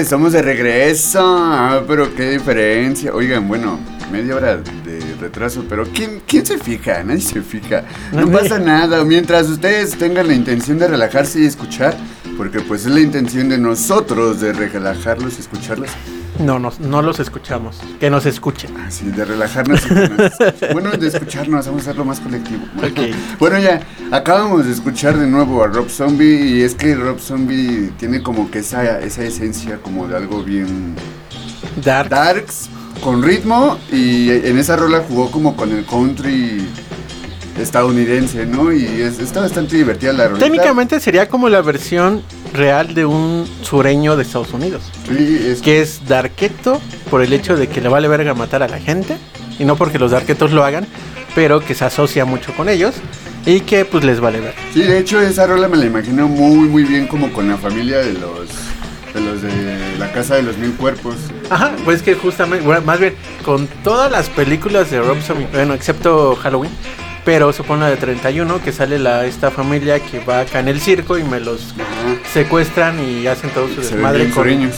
Estamos de regreso. Ah, pero qué diferencia. Oigan, bueno, media hora de retraso, pero ¿quién, quién se fija? Nadie se fija. No pasa nada. Mientras ustedes tengan la intención de relajarse y escuchar, porque pues es la intención de nosotros de relajarlos y escucharlos. No, no, no los escuchamos. Que nos escuchen. Así, de relajarnos. y que nos bueno, de escucharnos, vamos a hacerlo más colectivo. Ok. Bueno, ya, acabamos de escuchar de nuevo a Rob Zombie y es que Rob Zombie tiene como que esa, esa esencia como de algo bien Dark. darks, con ritmo y en esa rola jugó como con el country estadounidense, ¿no? Y es- está bastante divertida la rola. Técnicamente sería como la versión real de un sureño de Estados Unidos. Sí, es Que es Darketo por el hecho de que le vale verga matar a la gente. Y no porque los Darketos lo hagan, pero que se asocia mucho con ellos. Y que pues les vale ver. Sí, de hecho esa rola me la imagino muy muy bien como con la familia de los de los de la casa de los mil cuerpos. Ajá, pues que justamente, bueno, más bien, con todas las películas de Rob Zombie, bueno, excepto Halloween, pero supone la de 31, que sale la esta familia que va acá en el circo y me los secuestran y hacen todo su Se desmadre con.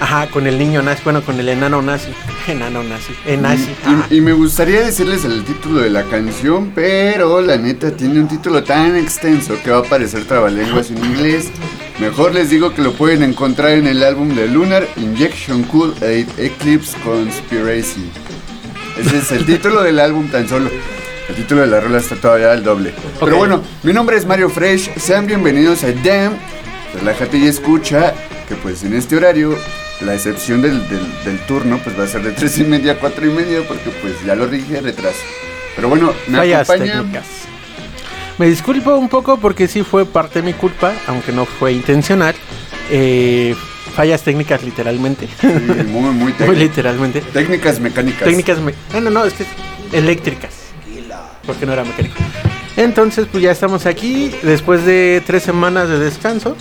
Ajá, con el niño nazi, bueno, con el enano nazi. Enano nazi, Y, enazi. ajá. y- y me gustaría decirles el título de la canción, pero la neta tiene un título tan extenso que va a parecer trabalenguas en inglés. Mejor les digo que lo pueden encontrar en el álbum de Lunar Injection Cool Aid Eclipse Conspiracy. Ese es el título del álbum tan solo. El título de la rola está todavía al doble. Pero bueno, mi nombre es Mario Fresh. Sean bienvenidos a Damn. Relájate y escucha que pues en este horario la excepción del, del- del turno pues va a ser de tres y media a cuatro y media porque pues ya lo dije retraso. Pero bueno, me Fallas acompaña. técnicas. Me disculpo un poco porque sí fue parte de mi culpa, aunque no fue intencional. Eh, fallas técnicas literalmente. Sí, muy, muy Muy literalmente. Técnicas mecánicas. Técnicas... me- No, no, no, es que es eléctricas. Porque no era mecánico. Entonces, pues ya estamos aquí después de tres semanas de descanso.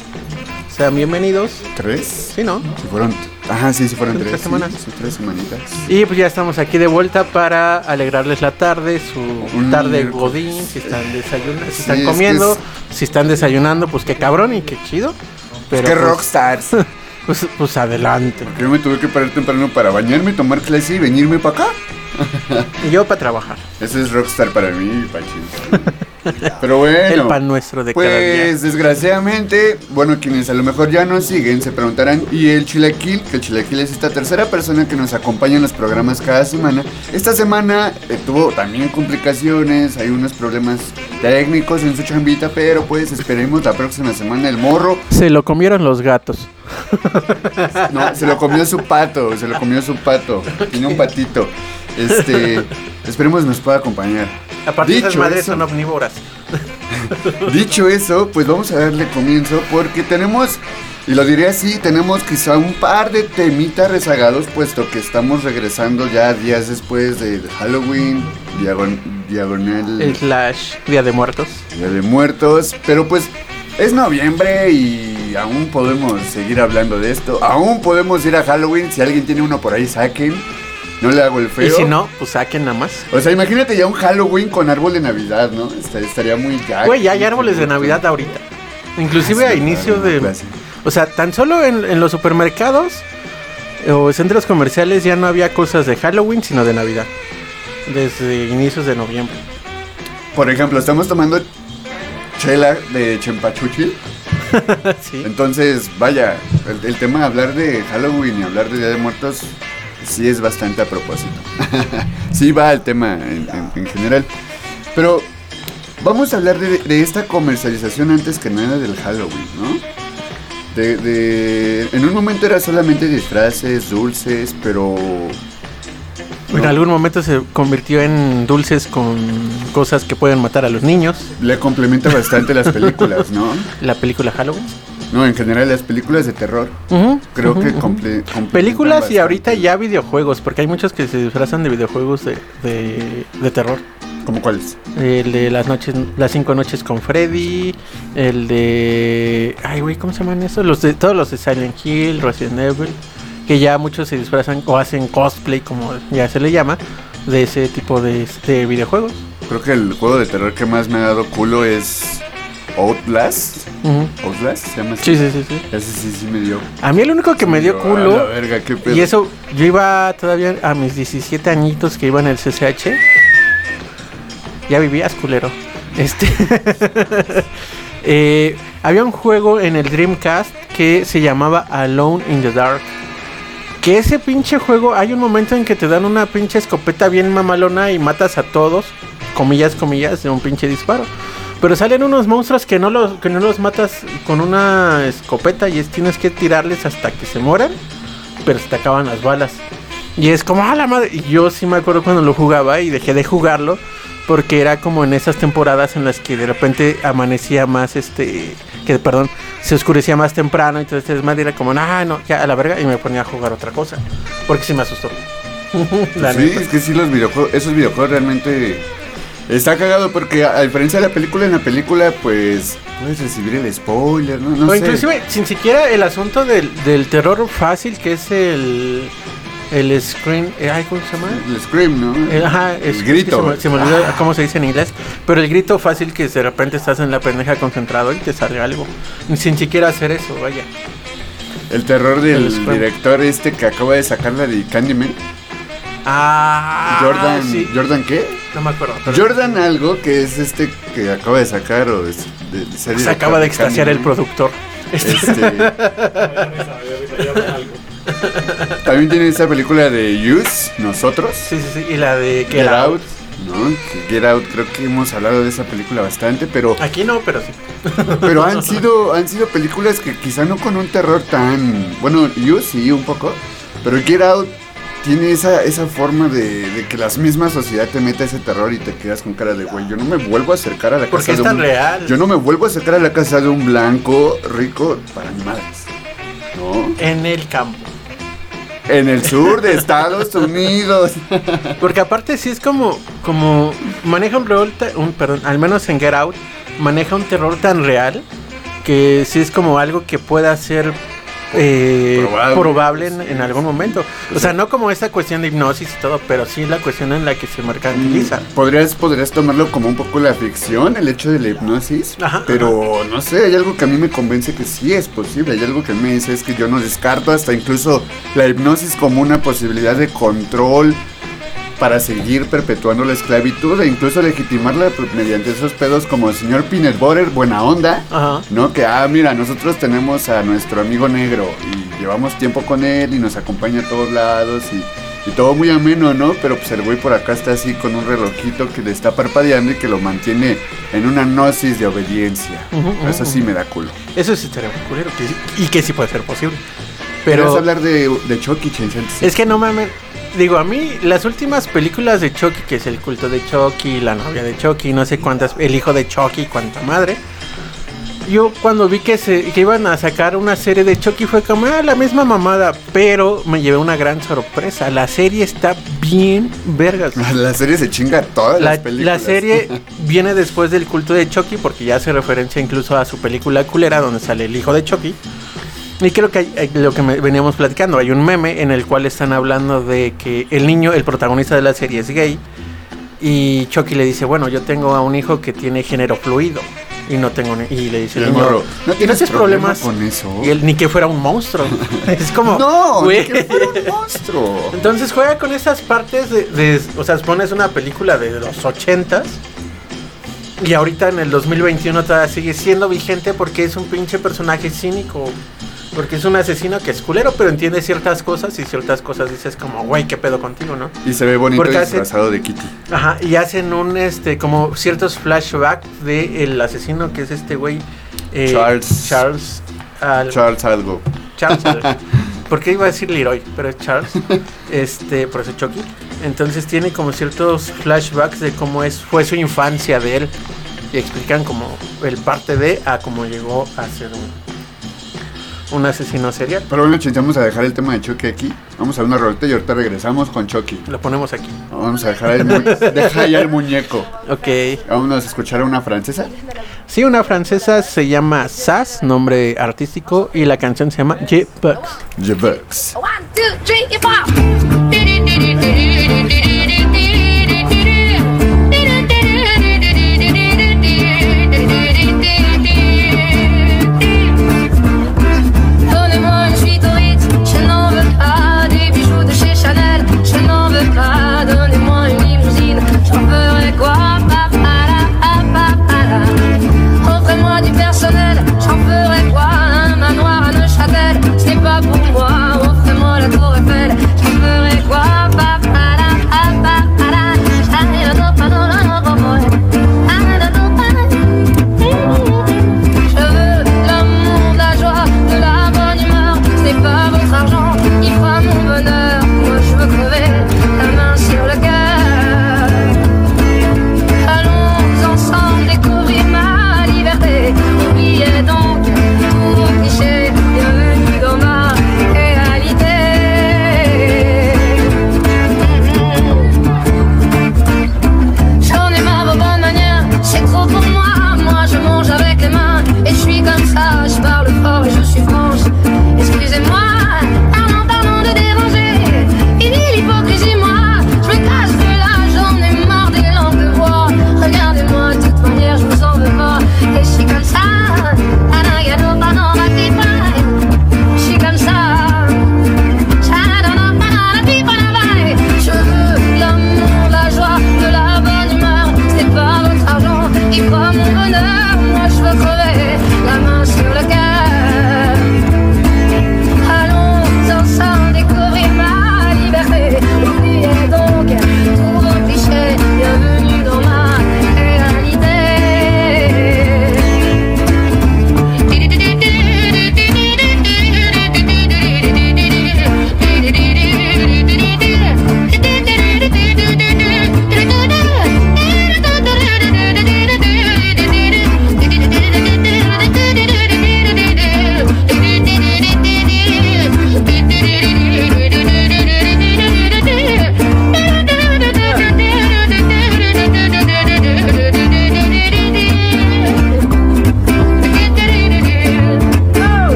Sean bienvenidos. ¿Tres? Sí, ¿no? Si fueron. Ajá, sí, sí fueron Tres tres. semanas. sí, tres semanitas. Y pues ya estamos aquí de vuelta para alegrarles la tarde, su tarde godín, si están desayunando, si Sí, están es comiendo, si están desayunando, pues qué cabrón y qué chido. Pero ¡Qué pues, rockstars! Pues, pues adelante. Yo me tuve que parar temprano para bañarme, tomar clase y venirme para acá. Y yo para trabajar. Ese es rockstar para mí, Pachín. Pero bueno. El pan nuestro de cada día. Pues desgraciadamente, bueno, quienes a lo mejor ya nos siguen se preguntarán, ¿y el chilaquil? Que el chilaquil es esta tercera persona que nos acompaña en los programas cada semana. Esta semana eh, tuvo también complicaciones, hay unos problemas técnicos en su chambita, pero pues esperemos la próxima semana el morro. Se lo comieron los gatos. No, se lo comió su pato, se lo comió su pato. Tiene un patito. Este, esperemos nos pueda acompañar. Aparte esas Dicho madres eso- son omnívoras. Dicho eso, pues vamos a darle comienzo porque tenemos, y lo diré así, tenemos quizá un par de temitas rezagados, puesto que estamos regresando ya días después de Halloween, diagon- diagonal El slash Día de Muertos. Día de Muertos, pero pues es noviembre y aún podemos seguir hablando de esto, aún podemos ir a Halloween, si alguien tiene uno por ahí saquen, no le hago el feo. Y si no, pues saquen nada más. O sea, imagínate ya un Halloween con árbol de Navidad, ¿no? Esta- Estaría muy ya. Güey, ya hay árboles de Navidad ahorita. Inclusive Ah, a inicio claro, de... clase. O sea, tan solo en, en los supermercados o centros comerciales ya no había cosas de Halloween, sino de Navidad. Desde inicios de noviembre. Por ejemplo, estamos tomando chela de Chempachuchil. sí. Entonces, vaya, el, el tema de hablar de Halloween y hablar de Día de Muertos sí es bastante a propósito. sí va al tema en, en- en general. Pero vamos a hablar de, de esta comercialización antes que nada del Halloween, ¿no? De, de- en un momento era solamente disfraces, dulces, pero... En ¿no? algún momento se convirtió en dulces con cosas que pueden matar a los niños. Le complementa bastante las películas, ¿no? La película Halloween. No, en general las películas de terror. Creo que comple- Películas y ahorita ya videojuegos, porque hay muchos que se disfrazan de videojuegos de, de, de terror. ¿Cómo cuáles? El de las noches, las cinco noches con Freddy, el de, ay güey, ¿cómo se llaman esos? Los de todos los de Silent Hill, Resident Evil, que ya muchos se disfrazan o hacen cosplay, como ya se le llama, de ese tipo de, de videojuegos. Creo que el juego de terror que más me ha dado culo es Outlast. Ujú. Outlast se llama así. Sí, sí, sí, sí. Ese sí, sí me dio. A mí el único que me dio a la culo verga, qué pedo. Y eso, yo iba todavía a mis 17 añitos que iba en el CCH. Ya vivías, culero. Este. eh, había un juego en el Dreamcast que se llamaba Alone in the Dark. Que ese pinche juego, hay un momento en que te dan una pinche escopeta bien mamalona y matas a todos, comillas, comillas, de un pinche disparo. Pero salen unos monstruos que no los, que no los matas con una escopeta y es, tienes que tirarles hasta que se mueran pero se te acaban las balas. Y es como, ah, la madre. Y yo sí me acuerdo cuando lo jugaba y dejé de jugarlo. Porque era como en esas temporadas en las que de repente amanecía más, este, que perdón, se oscurecía más temprano. Entonces desmadre era como, ah, no, ya a la verga. Y me ponía a jugar otra cosa. Porque sí me asustó. Sí, neta. es que sí, los videojuegos, esos videojuegos realmente está cagado porque a, diferencia de la película, en la película, pues puedes recibir el spoiler, ¿no? No o sé. inclusive, sin siquiera el asunto del, del terror fácil, que es el, el screen, eh, ay, ¿cómo se llama? El scream, ¿no? Eh, Ajá, el grito. se me, se me olvidó cómo se dice en inglés. Pero el grito fácil que de repente estás en la pendeja concentrado y te sale algo. Sin siquiera hacer eso, vaya. El terror del El Scream. director este que acaba de sacar la de Candyman. Ah, Jordan, sí. ¿Jordan qué? No me acuerdo. pero Jordan algo que es este que acaba de sacar o es de, de serie se acaba de extasiar el productor. Este- también tiene esa película de Use, Nosotros. Sí, sí, sí. Y la de Get, Get Out. Out, ¿no? Get Out, creo que hemos hablado de esa película bastante, pero, Aquí no, pero sí. pero han sido, han sido películas que quizá no con un terror tan, bueno, You sí un poco, pero Get Out tiene esa, esa forma de, de que la misma sociedad te mete ese terror y te quedas con cara de güey, yo no me vuelvo a acercar a la Porque casa es de tan un, real. yo no me vuelvo a acercar a la casa de un blanco rico para mi madres, ¿no? En el campo. En el sur de Estados Unidos. Porque aparte sí es como, como maneja un un, perdón, al menos en Get Out, maneja un terror tan real que sí es como algo que pueda ser eh, Probable. probable, en, en algún momento. O sea, no como esa cuestión de hipnosis y todo, pero sí la cuestión en la que se mercantiliza. Podrías, podrías tomarlo como un poco la ficción, el hecho de la hipnosis, Ajá, pero no sé, hay algo que a mí me convence que sí es posible, hay algo que me dice es que yo no descarto hasta incluso la hipnosis como una posibilidad de control para seguir perpetuando la esclavitud e incluso legitimarla mediante esos pedos como el señor Peanut Butter, buena onda, Ajá. ¿no? Que, ah, mira, nosotros tenemos a nuestro amigo negro y llevamos tiempo con él y nos acompaña a todos lados y, y todo muy ameno, ¿no? Pero pues el güey por acá está así con un relojito que le está parpadeando y que lo mantiene en una gnosis de obediencia. Eso sí me da culo. Eso sí estaría muy culero que y que sí puede ser posible. Pero... Pero hablar de, de Chucky, Chenchen? Es que no mames. Digo, a mí las últimas películas de Chucky, que es el culto de Chucky, la novia de Chucky, no sé cuántas, el hijo de Chucky, cuánta madre. Yo cuando vi que se que iban a sacar una serie de Chucky fue como ah, la misma mamada, pero me llevé una gran sorpresa. La serie está bien vergas. La serie se chinga todas La, las películas. la serie viene después del culto de Chucky porque ya hace referencia incluso a su película culera donde sale el hijo de Chucky. Y creo que hay- hay lo que me- veníamos platicando, hay un meme en el cual están hablando de que el niño, el protagonista de la serie es gay y Chucky le dice, bueno, yo tengo a un hijo que tiene género fluido y no tengo ni-". y le dice Y el niño, morro, ¿no tienes problema problemas con eso? y él ni que fuera un monstruo. es como, No, ni que fuera un monstruo. Entonces juega con esas partes de, de- o sea, pones una película de los 80s y ahorita en el 2021 todavía sigue siendo vigente porque es un pinche personaje cínico. Porque es un asesino que es culero, pero entiende ciertas cosas y ciertas cosas dices como, güey, qué pedo contigo, ¿no? Y se ve bonito Porque disfrazado de Kitty. Ajá, y hacen un, este, como ciertos flashbacks de el asesino que es este güey. eh, Charles. Charles. al- Charles algo. Charles. ¿Por qué iba a decir Leroy? Pero es Charles. Este, por eso Chucky. Entonces tiene como ciertos flashbacks de cómo es, fue su infancia de él. Y explican como el parte de a cómo llegó a ser un, un asesino serial. Pero bueno, Chenchen, vamos a dejar el tema de Chucky aquí. Vamos a una rolita y ahorita regresamos con Chucky. Lo ponemos aquí. Vamos a dejar el, mu- deja ya el muñeco. Ok. Vamos a escuchar a una francesa. Sí, una francesa se llama Sass, nombre artístico, y la canción se llama. Je Bugs. One, two, three, four. goodbye.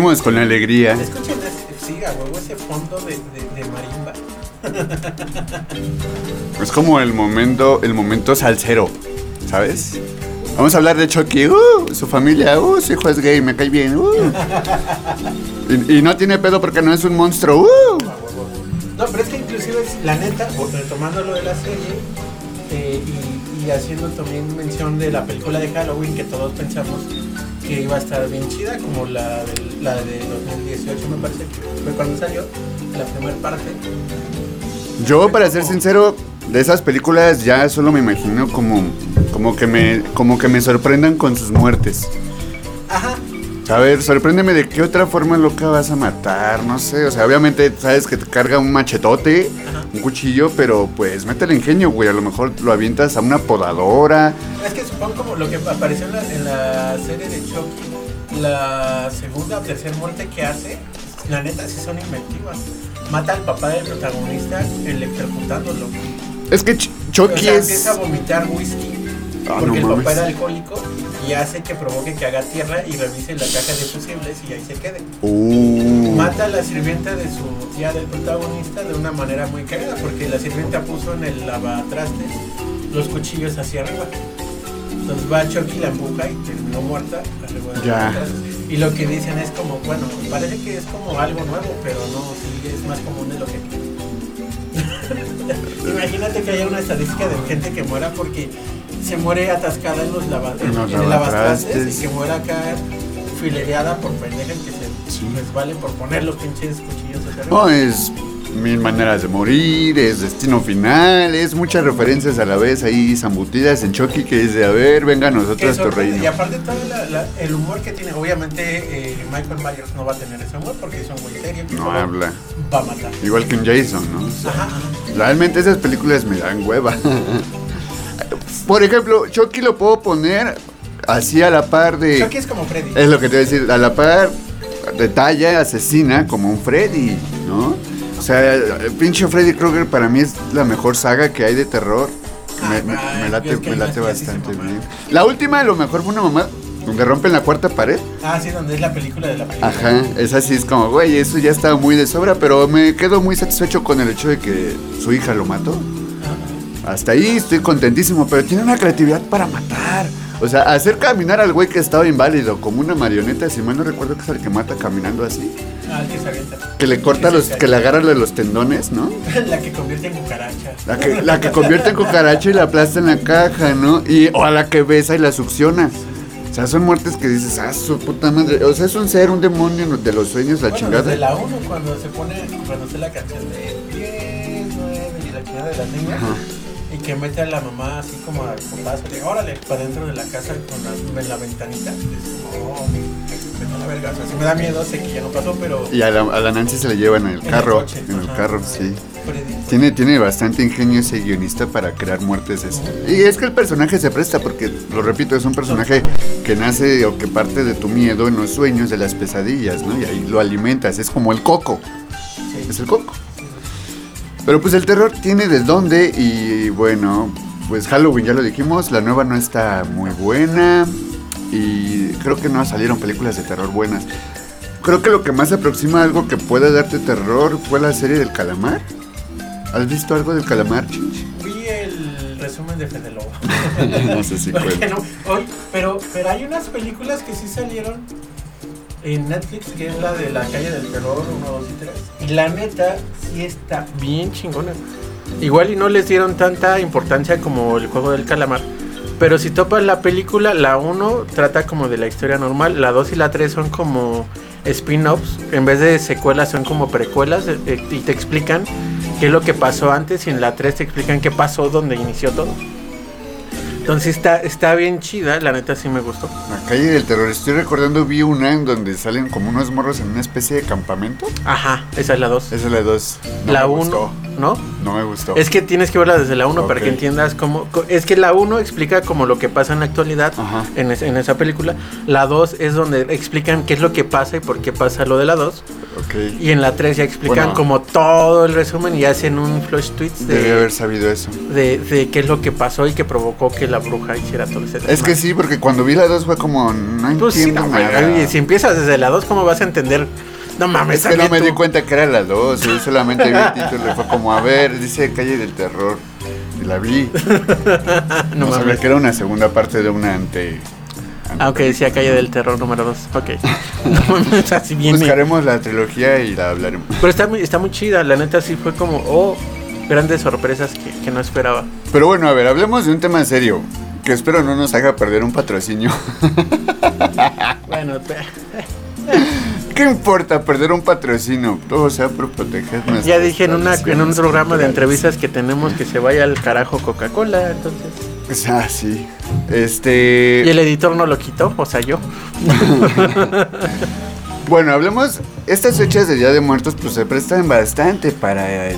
Seguimos con la alegría. Escuchen, ese- sí, a huevo, ese fondo de, de, de marimba. Es como el momento, el momento salsero, ¿sabes? Vamos a hablar de Chucky. Uh, su familia, uh, su hijo es gay, me cae bien. Uh. Y, y no tiene pedo porque no es un monstruo. Uh. No, pero es que inclusive, es, la neta, retomando lo de la serie eh, y, y haciendo también mención de la película de Halloween que todos pensamos que iba a estar bien chida, como la de, la de 2018 me parece que fue cuando salió, la primera parte. Yo, para ser sincero, de esas películas ya solo me imagino como, como, que, me, como que me sorprendan con sus muertes. Ajá, A ver, sorpréndeme de qué otra forma loca vas a matar, no sé. O sea, obviamente sabes que te carga un machetote, un cuchillo, pero pues métele ingenio, güey. A lo mejor lo avientas a una podadora. es que supongo como lo que apareció en la, en la serie de Chucky, la segunda o tercera muerte que hace, la neta sí son inventivas. Mata al papá del protagonista electrocutándolo. Es que Ch- O Chucky sea, es. empieza a vomitar whisky Ah, porque no el papá era alcohólico y hace que provoque que haga tierra y revise la caja de fusibles y ahí se quede. Uh. Mata a la sirvienta de su tía del protagonista de una manera muy cagada porque la sirvienta puso en el lavatrastes los cuchillos hacia arriba. Entonces va Chucky, la empuja y terminó muerta Ya. Y lo que dicen es como, bueno, parece que es como algo nuevo, pero no, sí es más común de lo que Imagínate que haya una estadística de gente que muera porque se muere atascada en los, lava, en, En los en el lavatrastes lavatrastes. y que muera acá filereada por pendeja que se resbale por poner los pinches cuchillos. No, es mil maneras de morir, es destino final, es muchas referencias a la vez ahí zambutidas en Chucky que dice, a ver, venga a nosotros tu sorprende. Y reino. aparte todo la- la- el humor que tiene, obviamente eh, Michael Myers no va a tener ese humor porque es un güey serio que No habla. va a matar. Igual que un Jason, ¿no? O sea, Ajá, ajá. Realmente esas películas me dan hueva. Por ejemplo, Chucky lo puedo poner así a la par de... Chucky es como Freddy. Es lo que te voy a decir, a la par de talla asesina como un Freddy, ¿no? O sea, el pinche Freddy Krueger para mí es la mejor saga que hay de terror. Me, me- Ay, me late, es me bastante bien. La última a lo mejor fue una mamá donde rompen la cuarta pared. Ah, sí, donde es la película de la película. Ajá, esa sí es como, güey, eso ya está muy de sobra, pero me quedo muy satisfecho con el hecho de que su hija lo mató. Hasta ahí estoy contentísimo, pero tiene una creatividad para matar. O sea, hacer caminar al güey que estaba inválido como una marioneta, si mal no recuerdo que es el que mata caminando así. Ah, el que se avienta. Que le corta los, que le agarra de los tendones, ¿no? La que convierte en cucaracha. La que, la que convierte en cucaracha y la aplasta en la caja, ¿no? Y, o a la que besa y la succiona. O sea, son muertes que dices, ah, su puta madre. O sea, es un ser, un demonio de los sueños, la bueno, chingada. desde la 1 cuando se pone, cuando hace la canción de 10, 9 y la chingada de las niñas. Ajá. Que mete a la mamá así como al putazo de órale para dentro de la casa con la, en la ventanita. Es como, oh, vete a la verga. O sea, si me da miedo, sé que ya no pasó, pero. Y a la, a la Nancy se la llevan en el En el carro. coche, en el ajá. carro, sí. Tiene, tiene bastante ingenio ese guionista para crear muertes. este. Y es que el personaje se presta porque, lo repito, es un personaje que nace o que parte de tu miedo en los sueños, de las pesadillas, ¿no? Y ahí lo alimentas, es como el coco. Sí. Es el coco. Pero pues el terror tiene de dónde y bueno, pues Halloween ya lo dijimos, la nueva no está muy buena y creo que no salieron películas de terror buenas. Creo que lo que más se aproxima a algo que pueda darte terror fue la serie del calamar. ¿Has visto algo del calamar, Chinch? Vi el resumen de Fede Lobo. no sé si no, pero, pero hay unas películas que sí salieron en Netflix, que es la de la calle del terror 1, 2 y 3. Y la neta, sí está bien chingona. Igual y no les dieron tanta importancia como el juego del calamar. Pero si topas la película, la 1 trata como de la historia normal, la 2 y la 3 son como spin-offs, en vez de secuelas son como precuelas eh, eh, y te explican qué es lo que pasó antes y en la 3 te explican qué pasó donde inició todo. Entonces está, está bien chida, la neta sí me gustó. La calle del terror, estoy recordando, vi una en donde salen como unos morros en una especie de campamento. Ajá, esa es la 2. Esa es la dos. No la me 1, gustó. ¿No? No me gustó. Es que tienes que verla desde la 1 para Ok. que entiendas cómo... Es que la 1 explica como lo que pasa en la actualidad en, es- en esa película. La 2 es donde explican qué es lo que pasa y por qué pasa lo de la 2. Ok. Y en la 3 ya explican Bueno. como todo el resumen y hacen un flash tweets de, haber sabido eso. de, de qué es lo que pasó y que provocó que la bruja hiciera todo ese Es que sí, porque cuando vi la 2 fue como, no Pues sí, entiendo no, güey, nada. si empiezas desde la 2, ¿cómo vas a entender? No mames, Es que no me di cuenta que era la 2, yo solamente vi el título y fue como, a ver, dice Calle del Terror. Y la vi. No No, sabía que era una segunda parte de una ante... Aunque decía Calle del Terror número 2. Ok. No mames, así viene. Buscaremos la trilogía y la hablaremos. Pero está muy, está muy chida, la neta sí fue como, oh, grandes sorpresas que, que no esperaba. Pero bueno, a ver, hablemos de un tema serio. Que espero no nos haga perder un patrocinio. Bueno, pe- ¿Qué importa perder un patrocinio? Todo sea por proteger ya dije en, una, en un programa de entrevistas que tenemos que se vaya al carajo Coca-Cola, entonces... Ah, sí. Este... Y el editor no lo quitó, o sea, yo. Bueno, hablemos. Estas fechas de Día de Muertos, pues se prestan bastante para el.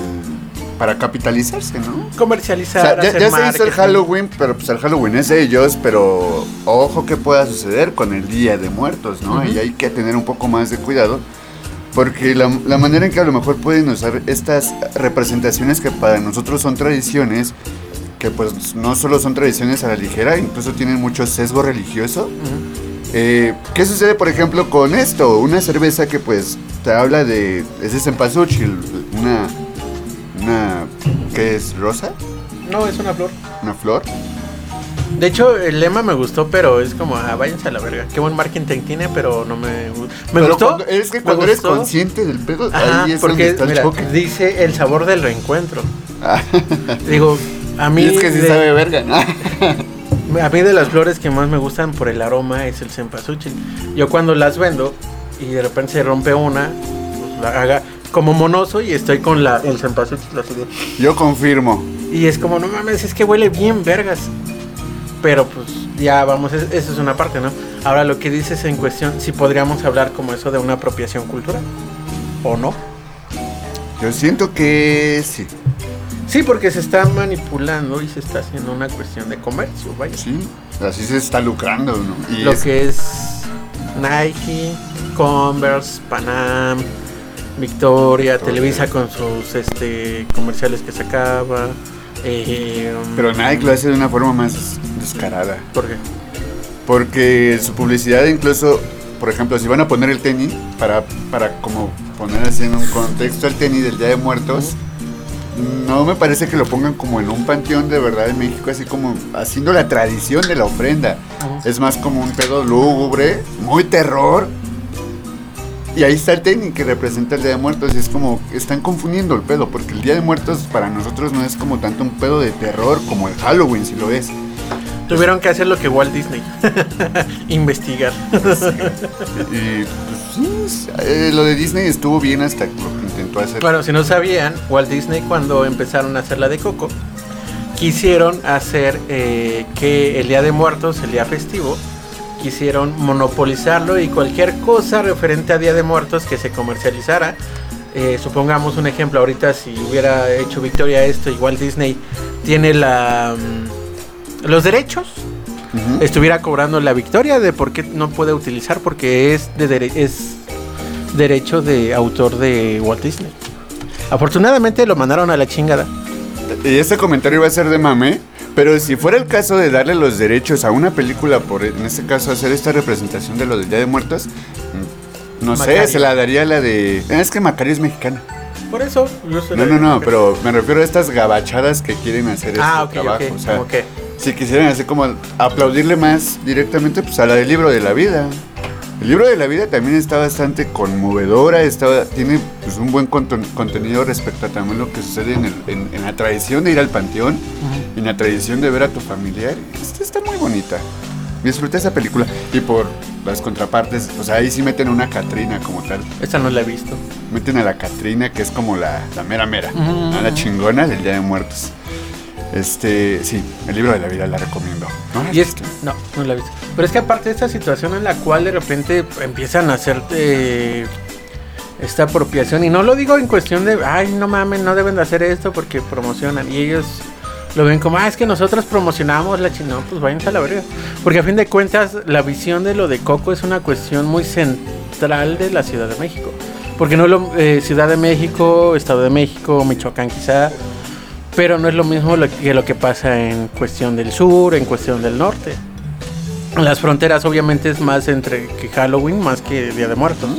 Para capitalizarse, ¿no? O Comercializar, sea, ya, ya se hizo el. Halloween, pero pues el Halloween es de ellos, pero ojo que pueda suceder con el Día de Muertos, ¿no? Ujú. Y hay que tener un poco más de cuidado, porque la, la manera en que a lo mejor pueden usar estas representaciones que para nosotros son tradiciones, que pues no solo son tradiciones a la ligera, incluso tienen mucho sesgo religioso. Ujú. Eh, ¿Qué sucede, por ejemplo, con esto? Una cerveza que pues te habla de... Es de cempasúchil, una... ¿Qué es? ¿Rosa? No, es una flor. ¿Una flor? De hecho, el lema me gustó, pero es como, ah, váyanse a la verga. Qué buen marketing tiene, pero no me Me Pero gustó. cuando- es que cuando eres gustó. consciente del pedo, Ajá, ahí es porque donde está el mira, choque. dice el sabor del reencuentro. Ah, Digo, a mí, y es que sí de, sabe verga. a mí de las flores que más me gustan por el aroma es el cempasúchil. Yo cuando las vendo y de repente se rompe una, pues la haga como monoso y estoy con la, el cempasúchil Yo confirmo. Y es como, no mames, es que huele bien vergas. Pero pues ya vamos, es- eso es una parte, ¿no? Ahora lo que dices en cuestión, si podríamos hablar como eso de una apropiación cultural. ¿O no? Yo siento que sí. Sí, porque se está manipulando y se está haciendo una cuestión de comercio, vaya. Sí. Así se está lucrando, ¿no? Y Lo es- que es Nike, Converse, Panam, Victoria, Televisa con sus este comerciales que sacaba. Eh, Pero Nike lo hace de una forma más descarada. ¿Por qué? Porque su publicidad incluso, por ejemplo, si van a poner el tenis, para, para como poner así en un contexto el tenis del Día de Muertos, no me parece que lo pongan como en un panteón de verdad en México, así como haciendo la tradición de la ofrenda. Es más como un pedo lúgubre, muy terror. Y ahí está el tenis que representa el Día de Muertos y es como, están confundiendo el pedo, porque el Día de Muertos para nosotros no es como tanto un pedo de terror como el Halloween, si lo es. Tuvieron que hacer lo que Walt Disney. Investigar. Y pues eh, lo de Disney estuvo bien hasta lo que intentó hacer. Bueno, si no sabían, Walt Disney cuando empezaron a hacer la de Coco, quisieron hacer eh, que el Día de Muertos, el día festivo, quisieron monopolizarlo y cualquier cosa referente a Día de Muertos que se comercializara. eh, supongamos un ejemplo, ahorita si hubiera hecho Victoria esto Walt Disney tiene la, mm, los derechos, estuviera cobrando la victoria de por qué no puede utilizar porque es de dere- es derecho de autor de Walt Disney. Afortunadamente lo mandaron a la chingada. Y ese comentario iba a ser de mame, pero si fuera el caso de darle los derechos a una película, por en este caso hacer esta representación de lo del Día de Muertos, mm, no Macario. sé, se la daría la de... Es que Macario es mexicana. Por eso. yo se No, no, no, pero me refiero a estas gabachadas que quieren hacer Ah, este ok, trabajo. O sea, si quisieran hacer como aplaudirle más directamente pues a la del libro de la vida. El libro de la vida también está bastante conmovedora, está, tiene pues, un buen contenido respecto a también lo que sucede en, el- en- en la tradición de ir al panteón, en la tradición de ver a tu familiar. Está muy bonita. Disfruté esa película. Y por las contrapartes, o sea, ahí sí meten una Catrina como tal. Esta no la he visto. Meten a la Catrina, que es como la, la mera mera, la chingona del Día de Muertos. Este, sí, el libro de la vida la recomiendo. ¿No la Y es viste? no, no la he visto. Pero es que aparte de esta situación en la cual de repente empiezan a hacer eh, esta apropiación. Y no lo digo en cuestión de, ay, no mames, no deben de hacer esto porque promocionan. Y ellos lo ven como, ah, es que nosotros promocionamos la chino, pues váyanse a la verga. Porque a fin de cuentas, la visión de lo de Coco es una cuestión muy central de la Ciudad de México. Porque no lo, eh, Ciudad de México, Estado de México, Michoacán quizá, pero no es lo mismo lo que lo que pasa en cuestión del sur, en cuestión del norte. Las fronteras obviamente es más entre que Halloween más que Día de Muertos.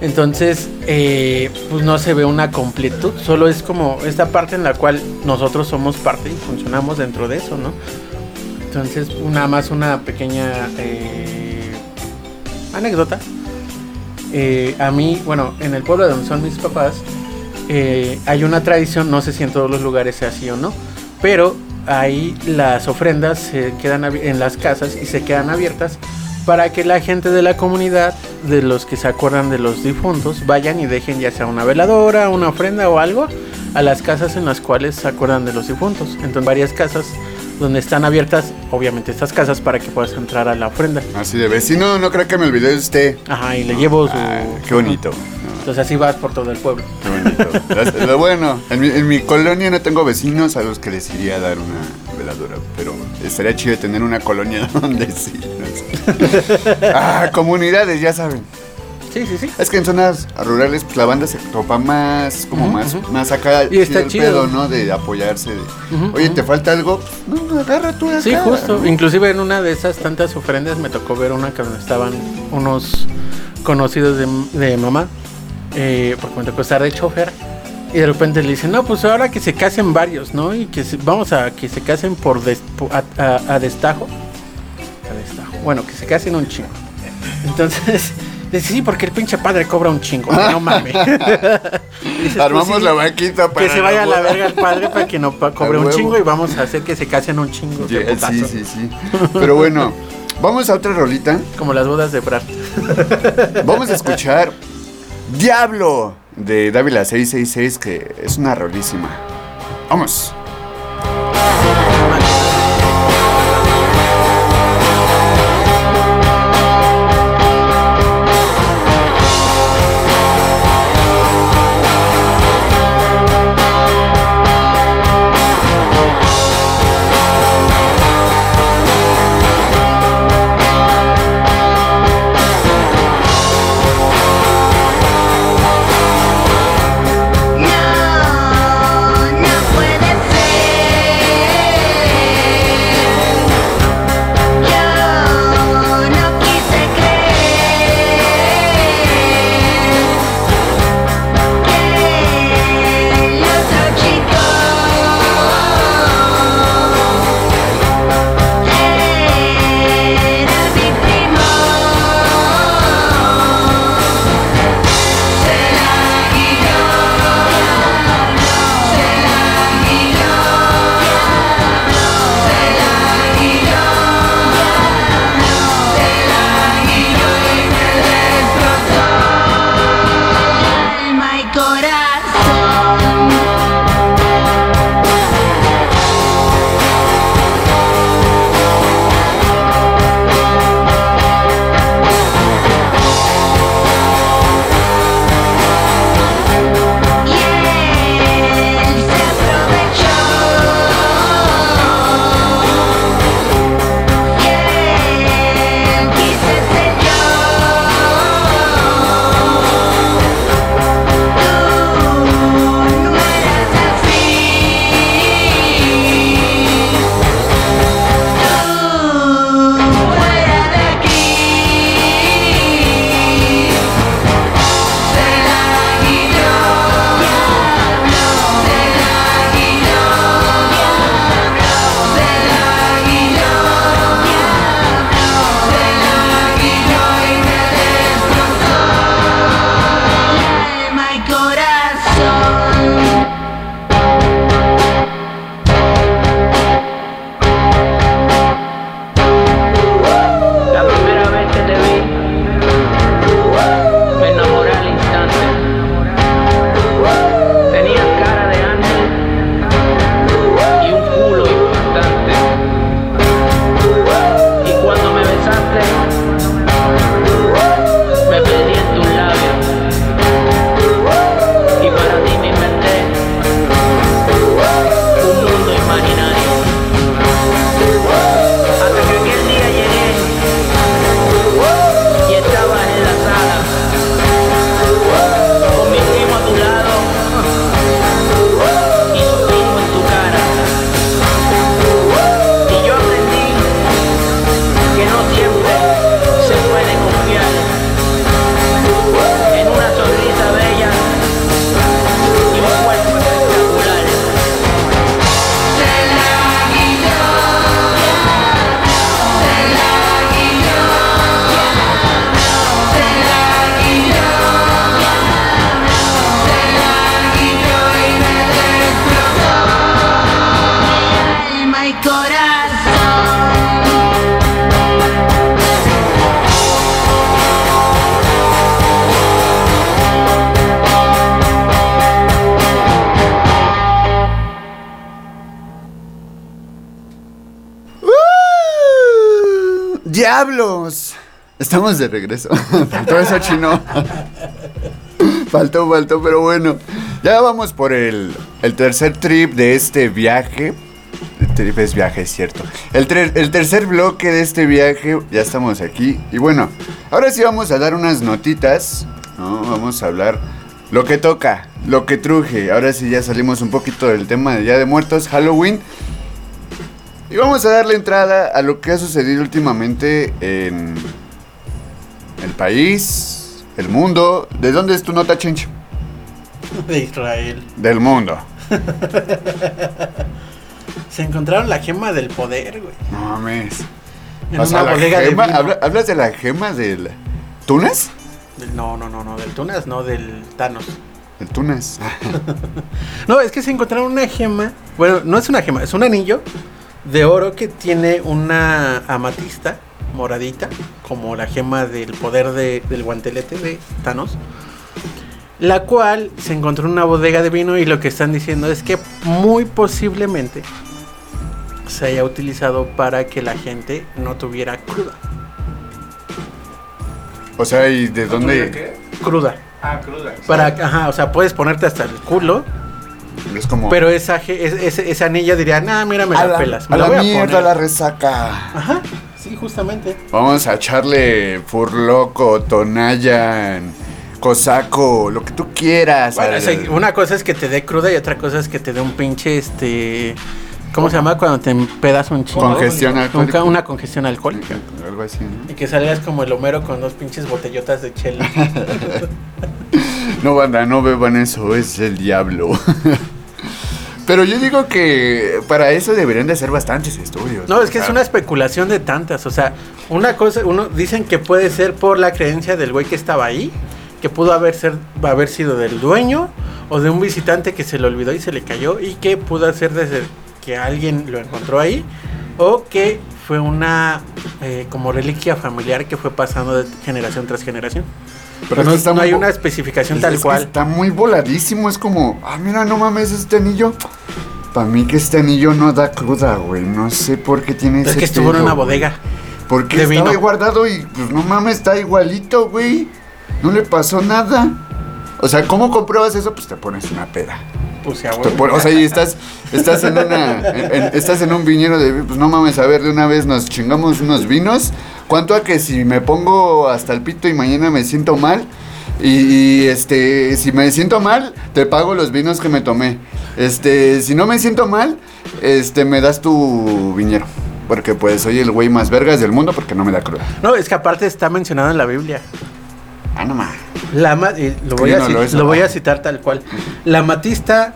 Entonces, eh, pues no se ve una completud, solo es como esta parte en la cual nosotros somos parte y funcionamos dentro de eso, ¿no? Entonces, nada más una pequeña eh, anécdota. Eh, a mí, bueno, en el pueblo de donde son mis papás, eh, hay una tradición, no sé si en todos los lugares sea así o no, pero ahí las ofrendas se quedan en las casas y se quedan abiertas para que la gente de la comunidad, de los que se acuerdan de los difuntos, vayan y dejen ya sea una veladora, una ofrenda o algo a las casas en las cuales se acuerdan de los difuntos. Entonces, varias casas donde están abiertas, obviamente estas casas, para que puedas entrar a la ofrenda. Así de vecino, no creo que me olvidé de usted. Ajá, y le llevo su... Ah, qué bonito. Entonces así vas por todo el pueblo. Qué bonito. Lo bueno, en mi, en mi colonia no tengo vecinos a los que les iría a dar una veladora, pero estaría chido tener una colonia donde sí. Ah, comunidades, ya saben. Sí, sí, sí. Es que en zonas rurales pues la banda se topa más, como más, más acá Y está chido. pedo, ¿no? De apoyarse. de, Oye. ¿te falta algo? Pues, no, agarra tú acá. Sí, justo. ¿no? Inclusive en una de esas tantas ofrendas me tocó ver una que estaban unos conocidos de, de mamá, eh, porque me tocó estar de chofer. Y de repente le dicen, no, pues ahora que se casen varios, ¿no? Y que se- vamos a que se casen por des- a, a- a destajo. A destajo. Bueno, que se casen un chingo. Entonces, dice, sí, porque el pinche padre cobra un chingo. no mames. Dices, Armamos pues, sí, la vaquita para que se vaya a la verga el padre para que no pa- cobre un chingo y vamos a hacer que se casen un chingo. de sí, sí, sí. Pero bueno, vamos a otra rolita. Como las bodas de Brad. Vamos a escuchar Diablo de Dávila 666, que es una rolísima. Vamos. Estamos de regreso. Faltó eso chino. faltó, faltó, pero bueno. Ya vamos por el, tercer trip de este viaje. El trip es viaje, es cierto. El, tercer bloque de este viaje, ya estamos aquí. Y bueno, ahora sí vamos a dar unas notitas. ¿no? Vamos a hablar lo que toca, lo que truje. Ahora sí ya salimos un poquito del tema de Día de Muertos, Halloween. Y vamos a darle entrada a lo que ha sucedido últimamente en el país, el mundo. ¿De dónde es tu nota, Chencho? De Israel. Del mundo. Se encontraron la gema del poder, güey. No mames. En O sea, una la bodega gema- de vino. ¿Hablas de la gema del Tunas? Del- No, no, no, no, del Tunas, no, del Thanos. El Tunas. No, es que se encontraron una gema. Bueno, no es una gema, es un anillo de oro que tiene una amatista moradita, como la gema del poder de- del guantelete de Thanos. La cual se encontró en una bodega de vino y lo que están diciendo es que muy posiblemente se haya utilizado para que la gente no tuviera cruda. O sea, ¿y de dónde? Cruda. Ah, cruda. Para, ajá, o sea, puedes ponerte hasta el culo, Es como. pero esa, ge- es- ese, ese anillo diría, nah, mira, me a la, la, pelas. Me a la la voy a mierda poner". la resaca. Ajá, sí, justamente. Vamos a echarle Furloco, Tonayan, Cosaco, lo que tú quieras. Bueno, al- una cosa es que te dé cruda y otra cosa es que te dé un pinche, este... ¿Cómo se llama cuando te empedas un chingo? Congestión alcohólica. ca- Una congestión alcohólica. Algo así, ¿no? Y que salgas como el Homero con dos pinches botellotas de chela. No, banda, no beban eso, es el diablo. Pero yo digo que para eso deberían de hacer bastantes estudios. No, es que O es una especulación de tantas. O sea, una cosa, uno dicen que puede ser por la creencia del güey que estaba ahí, que pudo haber, ser, haber sido del dueño o de un visitante que se le olvidó y se le cayó y que pudo ser desde que alguien lo encontró ahí o que fue una eh, como reliquia familiar que fue pasando de generación tras generación. Pero es no, que está no hay una especificación es- tal es que cual. Está muy voladísimo, es como, ah, mira, no mames, este anillo. Para mí que este anillo no da cruda, güey. No sé por qué tiene Es ese que estuvo en una bodega. Porque estaba vino. ahí guardado y pues no mames, está igualito, güey. No le pasó nada. O sea, ¿cómo compruebas eso? Pues te pones una peda. Pues, o sea, y estás, estás en una, en- en- estás en un viñedo de, pues no mames, a ver, de una vez nos chingamos unos vinos. ¿Cuánto a que si me pongo hasta el pito y mañana me siento mal? Y, y, este, si me siento mal, te pago los vinos que me tomé. Este, si no me siento mal, este, me das tu viñero. Porque pues soy el güey más vergas del mundo porque no me da cruda. No, es que aparte está mencionado en la Biblia. Ah, no mames. La y lo, voy a, no ci- lo he lo voy a sabido. citar tal cual. La amatista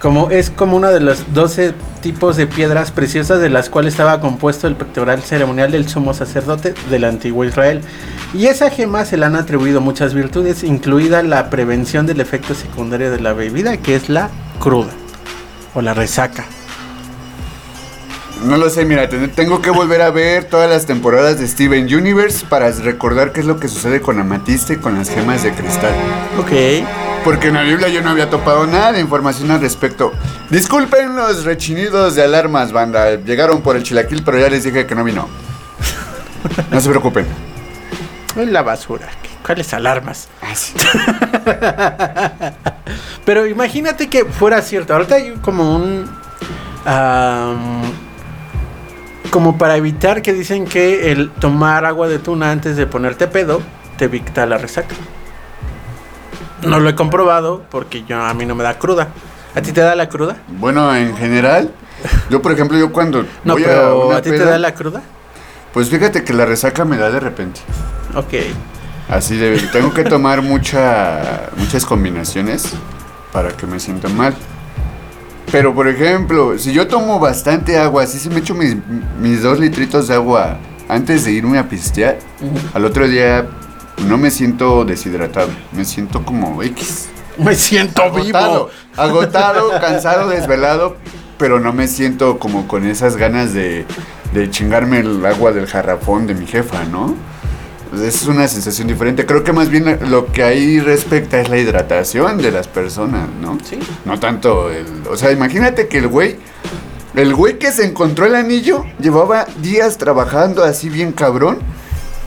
como es como uno de los 12 tipos de piedras preciosas de las cuales estaba compuesto el pectoral ceremonial del sumo sacerdote del antiguo Israel. Y esa gema se le han atribuido muchas virtudes, incluida la prevención del efecto secundario de la bebida, que es la cruda o la resaca. No lo sé, mira, ten- tengo que volver a ver todas las temporadas de Steven Universe para recordar qué es lo que sucede con Amatista y con las gemas de cristal. Ok. Porque en la Biblia yo no había topado nada de información al respecto. Disculpen los rechinidos de alarmas, banda. Llegaron por el chilaquil, pero ya les dije que no vino. No se preocupen. Es la basura. ¿Cuáles alarmas? Ah, sí. Pero imagínate que fuera cierto. Ahorita hay como un. Como para evitar que dicen que el tomar agua de tuna antes de ponerte pedo te evita la resaca. No lo he comprobado porque yo a mí no me da cruda. ¿A ti te da la cruda? Bueno, en general, yo por ejemplo, yo cuando No, voy pero una ¿a ti te da la cruda? Pues fíjate que la resaca me da de repente. Ok. Así de, tengo que tomar mucha, muchas combinaciones para que me sienta mal. Pero por ejemplo, si yo tomo bastante agua, así se me echo mis, mis dos litritos de agua antes de irme a pistear, al otro día no me siento deshidratado, me siento como X. Me siento Agotado, vivo. agotado, cansado, desvelado, pero no me siento como con esas ganas de, de chingarme el agua del jarrafón de mi jefa, ¿no? Es una sensación diferente. Creo que más bien lo que ahí respecta es la hidratación de las personas, ¿no? Sí. No tanto el... O sea, imagínate que el güey El güey que se encontró el anillo llevaba días trabajando así bien cabrón,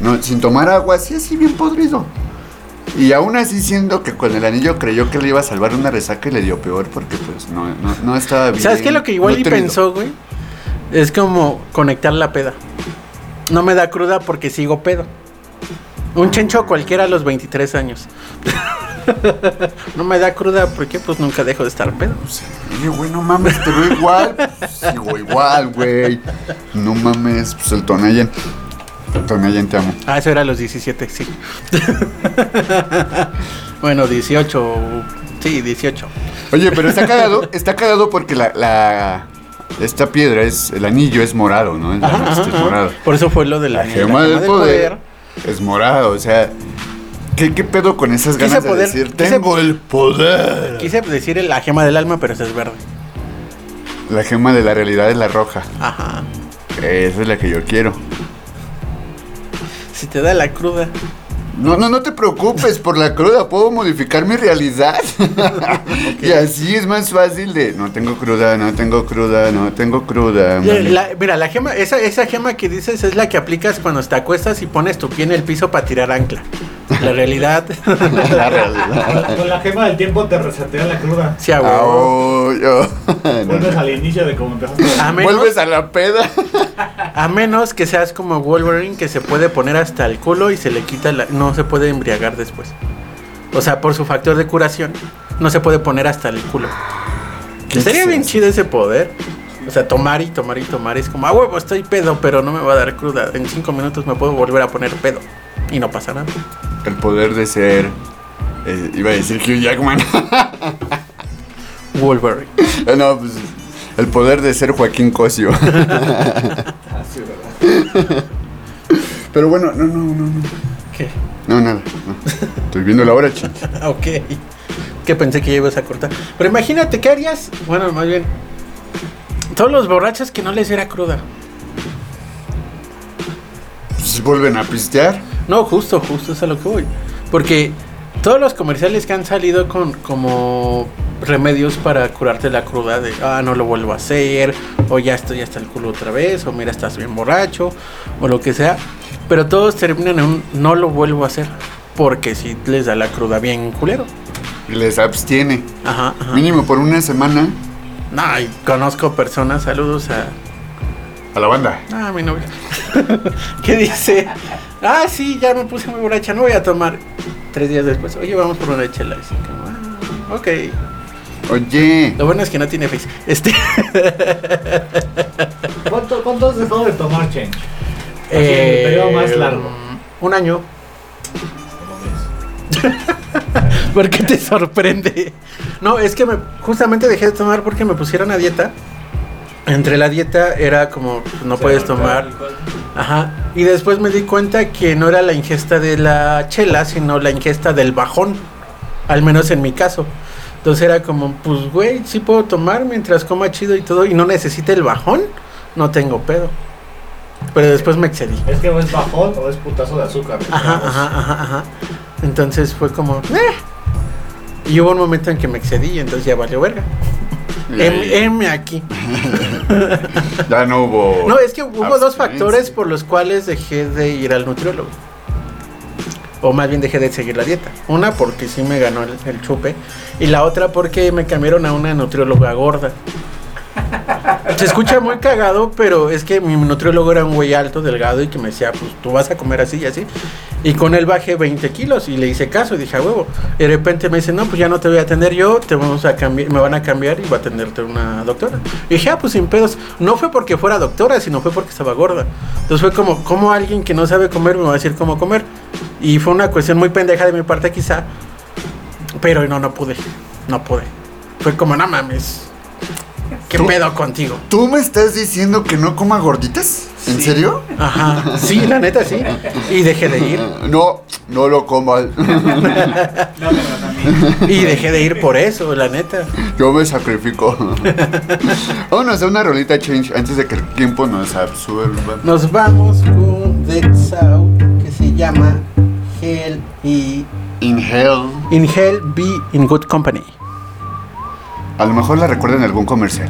no, sin tomar agua, así así bien podrido. Y aún así siendo que con el anillo creyó que le iba a salvar una resaca y le dio peor porque pues no, no, no estaba bien. ¿Sabes qué? Lo que igual y pensó, güey, es como conectar la peda. No me da cruda porque sigo pedo. Un chencho cualquiera a los 23 años. no me da cruda porque pues nunca dejo de estar pedo. Oye, güey, no mames, te veo igual. Sigo igual, güey. No mames, pues el Tonayan. Tonayan, te amo. Ah, eso era a los 17, sí. bueno, 18. Sí, 18. Oye, pero está cagado, está cagado porque la, la- esta piedra es, el anillo es morado, ¿no? El- Ajá, ajá, es ajá. morado. Por eso fue lo de la, La gema del poder, es morado, o sea, ¿qué, qué pedo con esas Quise ganas de poder- decir, quise- tengo el poder? Quise decir la gema del alma, pero esa es verde. La gema de la realidad es la roja. Ajá. Esa es la que yo quiero. Si te da la cruda. No, no, no te preocupes por la cruda, puedo modificar mi realidad. y así es más fácil de, no tengo cruda, no tengo cruda, no tengo cruda. La- mami". la- mira, la gema, esa, esa gema que dices es la que aplicas cuando te acuestas y pones tu pie en el piso para tirar ancla. La realidad. La realidad. Con, con la gema del tiempo te resetea la cruda. sí, a Ah, huevo. oh, yo- Vuelves al inicio de cómo empezaste. A menos, Vuelves a la peda. a menos que seas como Wolverine que se puede poner hasta el culo y se le quita la, no se puede embriagar después. O sea, por su factor de curación, no se puede poner hasta el culo. ¿Qué Estaría es bien chido ese poder. O sea, tomar y tomar y tomar. Es como, ah, huevo, estoy pedo, pero no me va a dar cruda. En cinco minutos me puedo volver a poner pedo. Y no pasa nada. El poder de ser. eh, iba a decir Hugh Jackman. Wolverine. Eh, no, pues. El poder de ser Joaquín Cosio. Así, ¿verdad? Pero bueno, no, no, no, no. ¿Qué? No, nada. no. Estoy viendo la hora, ching. Ok. Que pensé que ya ibas a cortar. Pero imagínate, ¿qué harías? Bueno, más bien. Todos los borrachos que no les era cruda. Si vuelven a pistear. No, justo, justo es a lo que voy. Porque todos los comerciales que han salido con como remedios para curarte la cruda de ah no lo vuelvo a hacer o ya estoy hasta el culo otra vez o mira estás bien borracho o lo que sea pero todos terminan en un no lo vuelvo a hacer porque si les da la cruda bien culero les abstiene. ajá, ajá. Mínimo por una semana. no y conozco personas saludos a A la banda. Ah, mi novia. que dice, ah, sí, ya me puse muy borracha, no voy a tomar. Tres días después, oye, vamos por una chela. Así como, ah, ok. Oye. Lo bueno es que no tiene face. Este. ¿Cuánto, ¿Cuánto has dejado de tomar, Change? Eh, el periodo más largo. Un año. ¿Por qué te sorprende? No, es que me, justamente dejé de tomar porque me pusieron a dieta. Entre la dieta era como, no puedes tomar. Ajá. Y después me di cuenta que no era la ingesta de la chela, sino la ingesta del bajón. Al menos en mi caso. Entonces era como, pues güey, sí puedo tomar mientras coma chido y todo. Y no necesita el bajón. No tengo pedo. Pero después me excedí. Es que o es bajón o es putazo de azúcar. Ajá, ajá, ajá, ajá. Entonces fue como, "Eh". Y hubo un momento en que me excedí y entonces ya valió verga. M, M aquí. ya no hubo. No, es que hubo dos factores por los cuales dejé de ir al nutriólogo. O más bien dejé de seguir la dieta. Una porque sí me ganó el, el chupe. Y la otra porque me cambiaron a una nutrióloga gorda. Se escucha muy cagado, pero es que mi nutriólogo era un güey alto, delgado y que me decía, pues tú vas a comer así y así. Y con él bajé 20 kilos y le hice caso y dije, a huevo. Y de repente me dice, no, pues ya no te voy a atender yo, te vamos a cambiar, me van a cambiar y va a atenderte una doctora. Y dije, ah, pues sin pedos. No fue porque fuera doctora, sino fue porque estaba gorda. Entonces fue como, como alguien que no sabe comer me va a decir cómo comer. Y fue una cuestión muy pendeja de mi parte quizá. Pero no, no pude. No pude. Fue como, no mames. ¿Qué ¿Tú? pedo contigo? ¿Tú me estás diciendo que no coma gorditas? ¿En serio? Ajá. Sí, la neta sí. Y dejé de ir. No, no lo comas. No. Y dejé de ir por eso, la neta. Yo me sacrifico. Vámonos a una rolita change antes de que el tiempo nos absorba. Nos vamos con Dead South, que se llama Hell y Inhale. In Hell Be in Good Company. A lo mejor la recuerdan en algún comercial.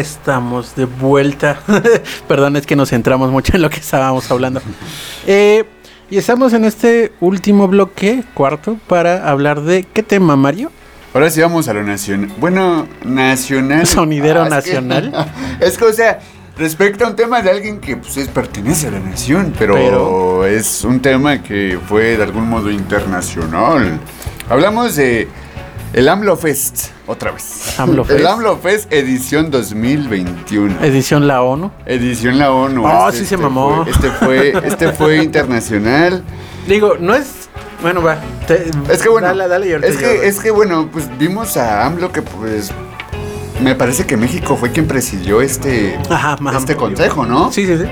Estamos de vuelta. Perdón, es que nos centramos mucho en lo que estábamos hablando. Eh, y estamos en este último bloque, cuarto, para hablar de qué tema, Mario. Ahora sí vamos a lo nacional. Bueno, nacional. Sonidero Ah, es que- nacional. es que, o sea, respecto a un tema de alguien que pues, es, pertenece a la nación, pero, Pero- es un tema que fue de algún modo internacional. Hablamos de el AMLO Fest, otra vez. AMLO Fest. El AMLO Fest edición 2021. Edición La ONU. Edición la ONU. Oh, sí se mamó. Fue, este fue, este fue internacional. Digo, no es. Bueno, va. te- Es que bueno, Dale, dale, es yo- que, es que bueno, pues vimos a AMLO que pues me parece que México fue quien presidió este, Ajá, este consejo, ¿no? Sí, sí, sí.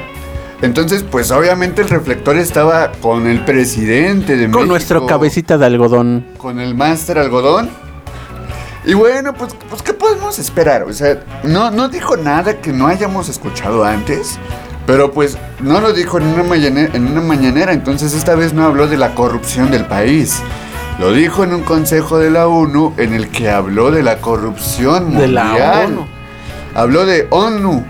Entonces, pues obviamente el reflector estaba con el presidente de México. Con nuestro cabecita de algodón. Con el máster algodón. Y bueno, pues, pues ¿qué podemos esperar? O sea, no, no dijo nada que no hayamos escuchado antes. Pero pues no lo dijo en una, mañane- en una mañanera, entonces esta vez no habló de la corrupción del país. Lo dijo en un consejo de la ONU en el que habló de la corrupción De mundial. la ONU. Habló de ONU.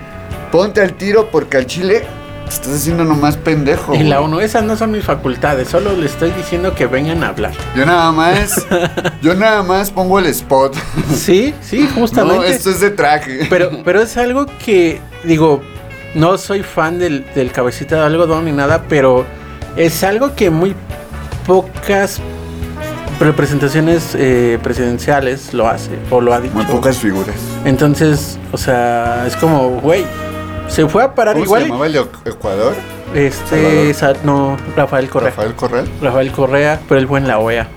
Ponte al tiro porque al Chile te estás haciendo nomás pendejo. Y la. ONU, esas no son mis facultades, solo le estoy diciendo que vengan a hablar. Yo nada más, yo nada más pongo el spot. Sí, sí, justamente. No, esto es de traje. Pero, pero es algo que, digo, no soy fan del, del cabecita de algodón ni nada, pero es algo que muy pocas representaciones eh, presidenciales lo hace o lo ha dicho. Muy pocas figuras. Entonces, o sea, es como, güey, se fue a parar ¿Cómo igual. se llamaba el de Ecuador? Este, sa- no, Rafael Correa. Rafael Corral. Rafael Correa, pero él fue en la OEA.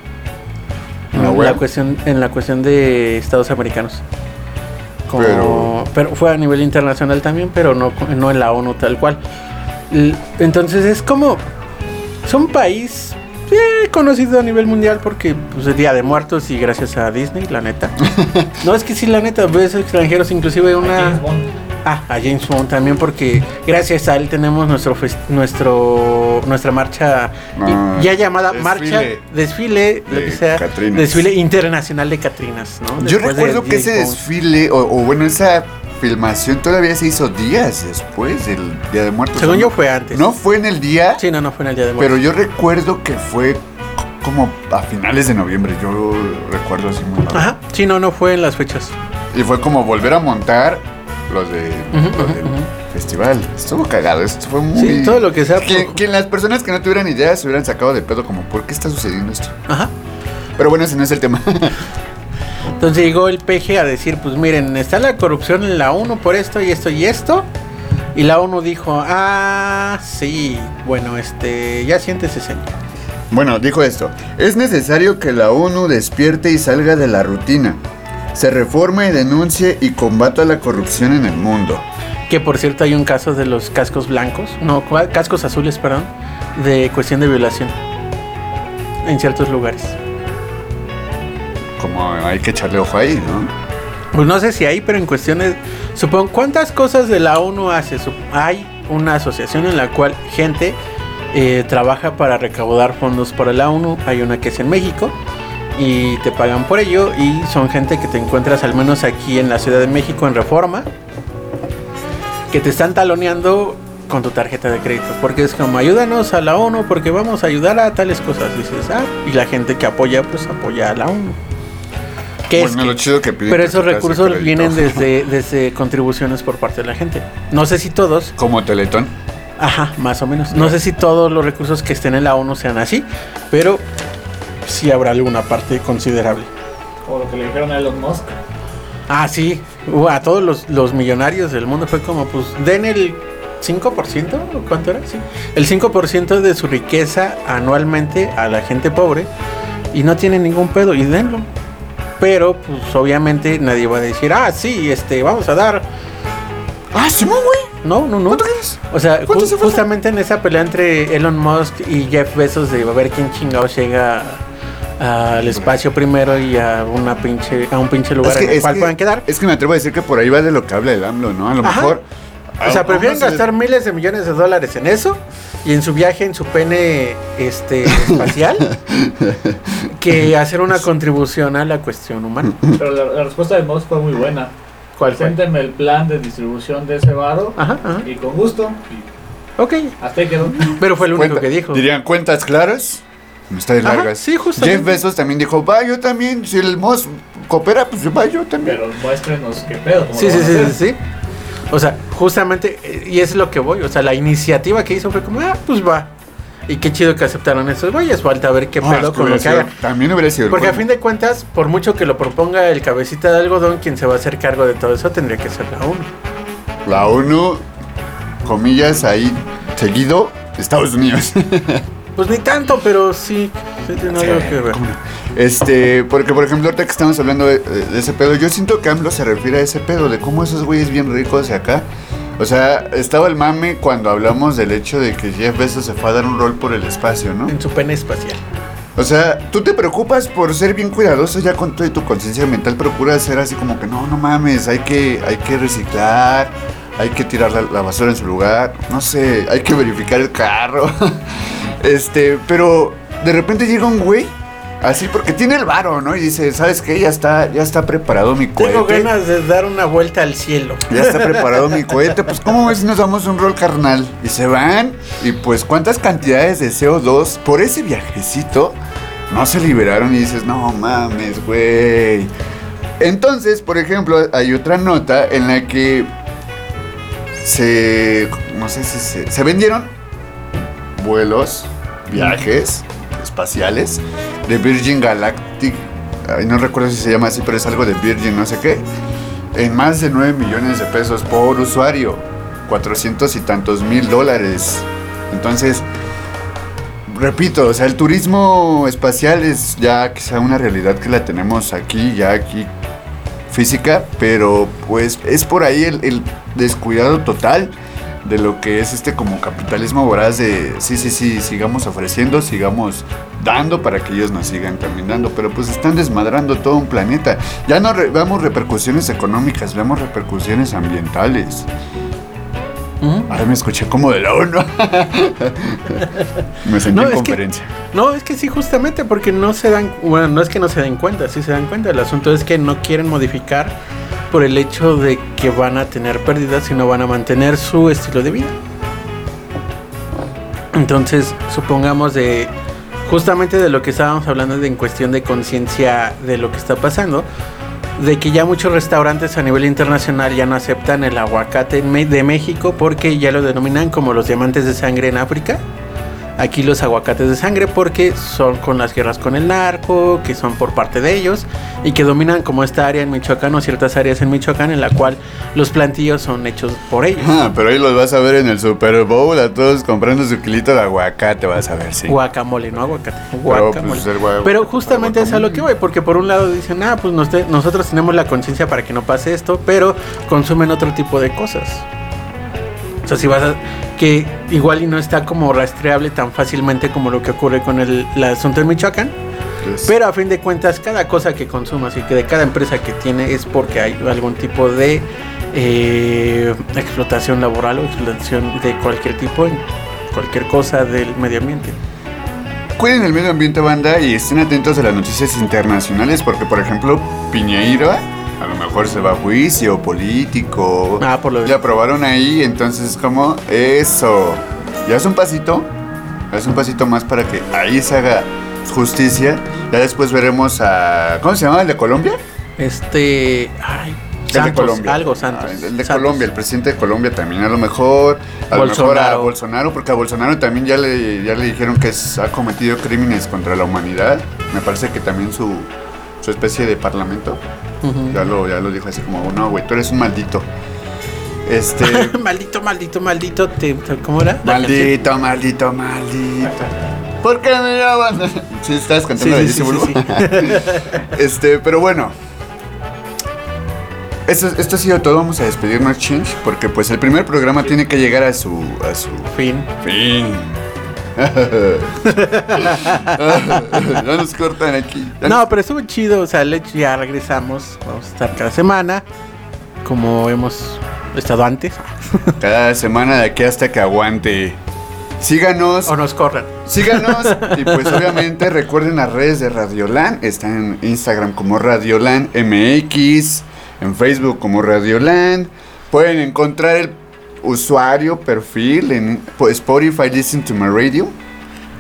¿En la OEA? cuestión, en la cuestión de Estados americanos. Como- Pero- pero, fue a nivel internacional también, pero no, no en la ONU tal cual. Entonces es como. Es un país eh, conocido a nivel mundial porque pues, es Día de Muertos y gracias a Disney, la neta. no, es que sí, la neta, ves extranjeros, inclusive una. Ah, a James Bond también porque gracias a él tenemos nuestro nuestro nuestra marcha Ah, ya llamada desfile. marcha desfile lo De que sea Catrinas. desfile internacional de Catrinas, ¿no? Yo Después recuerdo que ese Bond. desfile, o, o bueno, esa filmación todavía se hizo días después del Día de Muertos. según yo fue antes. No fue en el día, Sí, no, no fue en el día de pero muertos. yo recuerdo que fue como a finales de noviembre. Yo recuerdo así muy. Ajá, sí, no, no fue en las fechas. Y fue como volver a montar los de Ujú, los del ujú. festival. Estuvo cagado, esto fue muy. Sí, todo lo que sea Que, por- que las personas que no tuvieran idea se hubieran sacado de pedo, como, ¿por qué está sucediendo esto? Ajá. Pero bueno, ese no es el tema. Entonces llegó el PG a decir, pues miren, está la corrupción en la ONU por esto y esto y esto. Y la ONU dijo, ah, sí, bueno, este, ya siéntese, señor. Bueno, dijo esto. Es necesario que la ONU despierte y salga de la rutina. Se reforme y denuncie y combata la corrupción en el mundo. Que por cierto hay un caso de los cascos blancos, no, cascos azules, perdón, de cuestión de violación en ciertos lugares. Como hay que echarle ojo ahí, ¿no? Pues no sé si hay, pero en cuestiones, supongo, ¿cuántas cosas de la ONU hace? Hay una asociación en la cual gente eh, trabaja para recaudar fondos para la ONU, hay una que es en México y te pagan por ello y son gente que te encuentras al menos aquí en la Ciudad de México en Reforma, que te están taloneando con tu tarjeta de crédito, porque es como ayúdanos a la ONU porque vamos a ayudar a tales cosas, dices, ah, y la gente que apoya, pues apoya a la ONU. ¿Qué es Bueno, que- lo chido que piden pero que esos recursos vienen desde, desde contribuciones por parte de la gente. No sé si todos, Como Teletón. ajá, más o menos. No sé si todos los recursos que estén en la ONU sean así, pero sí habrá alguna parte considerable. Como lo que le dijeron a Elon Musk. Ah, sí, uh, a todos los, los millonarios del mundo fue como, pues, den el 5%, ¿o cuánto era? Sí. El 5% de su riqueza anualmente a la gente pobre y no tienen ningún pedo y denlo. Pero, pues, obviamente nadie va a decir, ah, sí, este, vamos a dar Ah, Simón, güey. No, no, no. ¿Cuánto quieres? O sea, ¿Cuánto ju- justamente en esa pelea entre Elon Musk y Jeff Bezos de ver quién chingados llega al espacio primero y a una pinche a un pinche lugar en el cual puedan quedar. es que me atrevo a decir que por ahí va de lo que habla el AMLO, ¿no? A lo Ajá. mejor. O sea, prefieren gastar miles de millones de dólares en eso y en su viaje en su pene este espacial que hacer una contribución a la cuestión humana. Pero la, la respuesta de Musk fue muy buena. ¿Cuál? Presénteme el plan de distribución de ese varo. Ajá, ajá. Y con gusto. Y Ok. hasta ahí quedó. Pero fue el único Cuenta- que dijo. Dirían cuentas claras. De Ajá, largas. sí, justamente. Jeff Bezos también dijo, va, yo también. Si el Moss coopera, pues va, yo también. Pero muéstrenos qué pedo. cómo Sí, sí, sí, sí, sí. O sea, justamente, eh, y es lo que voy. O sea, la iniciativa que hizo fue como, ah, pues va. Y qué chido que aceptaron esos güeyes. Falta ver qué No, pedo que con lo que sido-. También hubiera sido. el Porque a fin de cuentas, por mucho que lo proponga el cabecita de algodón, quien se va a hacer cargo de todo eso tendría que ser la ONU. La ONU, comillas, ahí seguido, Estados Unidos. Pues ni tanto, pero sí, sí tiene algo que ver. Este, porque por ejemplo, ahorita que estamos hablando de, de ese pedo, yo siento que AMLO se refiere a ese pedo, de cómo esos güeyes bien ricos de acá. O sea, estaba el mame cuando hablamos del hecho de que Jeff Bezos se fue a dar un rol por el espacio, ¿no? En su pene espacial. O sea, tú te preocupas por ser bien cuidadoso ya con toda tu conciencia mental, procuras ser así como que no, no mames, hay que, hay que reciclar, hay que tirar la, la basura en su lugar, no sé, hay que verificar el carro. este, pero de repente llega un güey, así porque tiene el varo, ¿no? Y dice, ¿sabes qué? Ya está, ya está preparado mi cohete. Tengo ganas de dar una vuelta al cielo. Ya está preparado mi cohete. Pues, ¿cómo ves si nos damos un rol carnal? Y se van. Y pues, ¿cuántas cantidades de CO2 por ese viajecito no se liberaron? Y dices, no mames, güey. Entonces, por ejemplo, hay otra nota en la que se. No sé si se. Se vendieron vuelos, viajes espaciales de Virgin Galactic. Ay, no recuerdo si se llama así, pero es algo de Virgin, no sé qué. En más de 9 millones de pesos por usuario. 400 y tantos mil dólares. Entonces, repito, o sea, el turismo espacial es ya quizá una realidad que la tenemos aquí, ya aquí física, pero pues es por ahí el, el descuidado total de lo que es este como capitalismo voraz de sí, sí, sí, sigamos ofreciendo, sigamos dando para que ellos nos sigan caminando, pero pues están desmadrando todo un planeta. Ya no re- veamos repercusiones económicas, veamos repercusiones ambientales. Ay, me escuché como de la ONU. me sentí No, en es que- conferencia. No, es que sí, justamente porque no se dan, bueno, no es que no se den cuenta, sí se dan cuenta. El asunto es que no quieren modificar por el hecho de que van a tener pérdidas y no van a mantener su estilo de vida. Entonces, supongamos de justamente de lo que estábamos hablando de en cuestión de conciencia de lo que está pasando, de que ya muchos restaurantes a nivel internacional ya no aceptan el aguacate de México porque ya lo denominan como los diamantes de sangre en África. Aquí los aguacates de sangre porque son con las guerras con el narco, que son por parte de ellos y que dominan como esta área en Michoacán o ciertas áreas en Michoacán en la cual los plantillos son hechos por ellos. Ah, pero ahí los vas a ver en el Super Bowl, a todos comprando su kilito de aguacate, vas a ver, sí. Guacamole, no aguacate. Pero, Guacamole. pues, el gua- Pero justamente es a lo que voy, porque por un lado dicen, ah, pues nos- nosotros tenemos la conciencia para que no pase esto, pero consumen otro tipo de cosas. O sea, si vas a. que igual y no está como rastreable tan fácilmente como lo que ocurre con el, el asunto en Michoacán, pero a fin de cuentas, cada cosa que consumas y que de cada empresa que tiene es porque hay algún tipo de eh, explotación laboral o explotación de cualquier tipo en cualquier cosa del medio ambiente. Cuiden el medio ambiente, banda, y estén atentos a las noticias internacionales, porque, por ejemplo, Piñeira a lo mejor se va a juicio político. Ah, por lo Le aprobaron ahí, entonces, como eso. Ya es un pasito. ya Es un pasito más para que ahí se haga justicia. Ya después veremos a. ¿Cómo se llama? ¿El de Colombia? Este. Ay, El Santos, de Colombia. algo Santos. Ah, el de Santos. Colombia, el presidente de Colombia también a lo mejor. A lo mejor a Bolsonaro. Bolsonaro, porque a Bolsonaro también ya le, ya le dijeron que es- ha cometido crímenes contra la humanidad. Me parece que también su, su especie de parlamento. Ya lo, ya lo dijo así como, no, güey, tú eres un maldito. Este. maldito, maldito, maldito. te- ¿Cómo era? Maldito, maldito, maldito. ¿Por qué me llaman? Sí, estás Sí, cantando sí, sí, sí. Este, pero bueno. Esto, esto ha sido todo. Vamos a despedirnos, Change. Porque pues el primer programa tiene que llegar a su. a su Fin. fin. ya nos cortan aquí. No, pero estuvo chido. O sea, ya regresamos. Vamos a estar cada semana. Como hemos estado antes. Cada semana de aquí hasta que aguante. Síganos. O nos corran. Síganos y pues obviamente recuerden las redes de Radiolan. Están en Instagram como Radiolan MX, en Facebook como Radiolan. Pueden encontrar el usuario, perfil en Spotify Listen to My Radio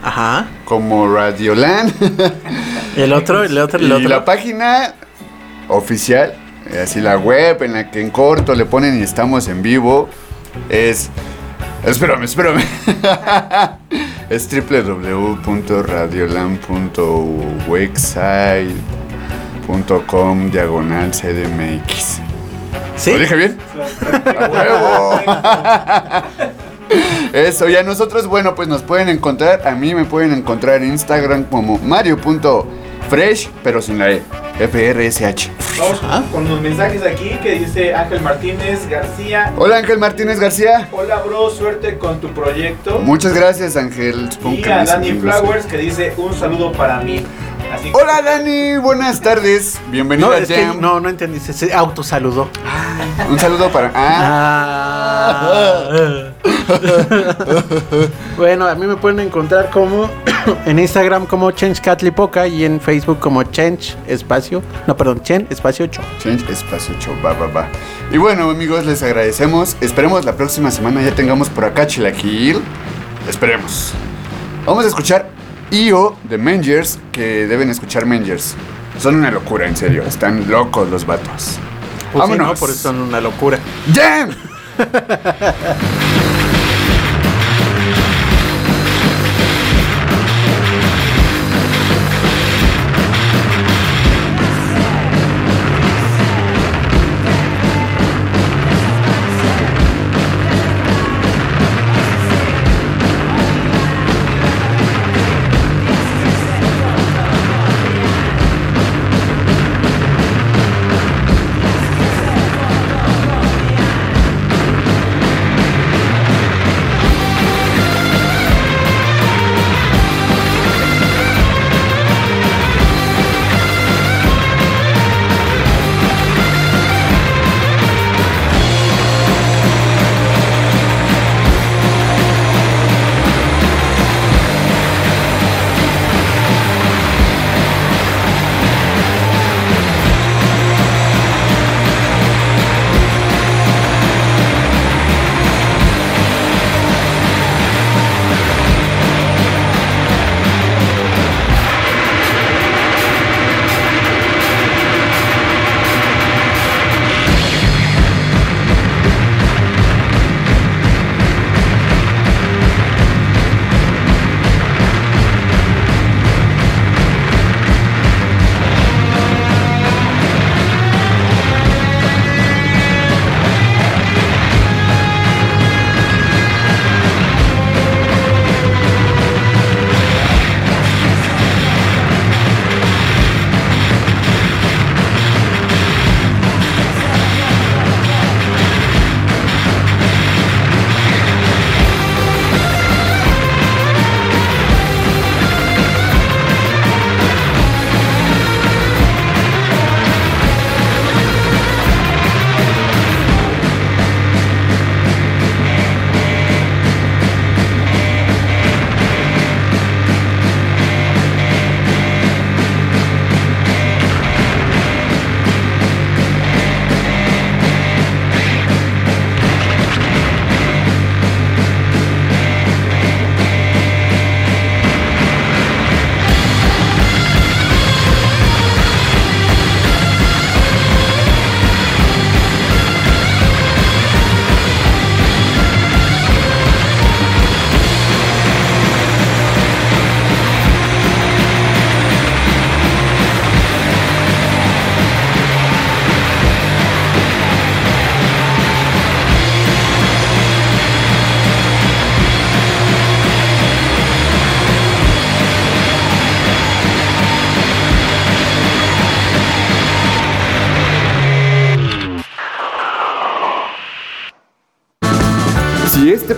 Ajá. como Radiolan. El otro, el otro, el y otro. la página oficial, así la web en la que en corto le ponen y estamos en vivo, es... Espérame, espérame. es www.radiolan.website.com diagonal CDMX. ¿Sí? ¿Lo dije bien? ¡A huevo! Eso, y a nosotros, bueno, pues nos pueden encontrar, a mí me pueden encontrar en Instagram como mario.fresh, pero sin la E, F-R-S-H. Vamos con los mensajes aquí que dice Ángel Martínez García. Hola Ángel Martínez García. Hola bro, suerte con tu proyecto. Muchas gracias Ángel. Supongo Y a Dani Flowers que dice un saludo para mí. Así que- Hola Dani, buenas tardes. Bienvenido No, a que Jam. no, no entendí. Se, autosaludó. Un saludo para... Ah, Ah. bueno, a mí me pueden encontrar como en Instagram como Change Catlipoca y en Facebook como Change Espacio. No, perdón, Chen Espacio 8. Change Espacio Show, va, va, va. Y bueno, amigos, les agradecemos. Esperemos la próxima semana ya tengamos por acá Chilaquil. Esperemos. Vamos a escuchar IO de Mangers, que deben escuchar Mangers. Son una locura, en serio. Están locos los vatos. Pues sí, Vámonos. ¿no? Por eso son una locura. ¡Jam!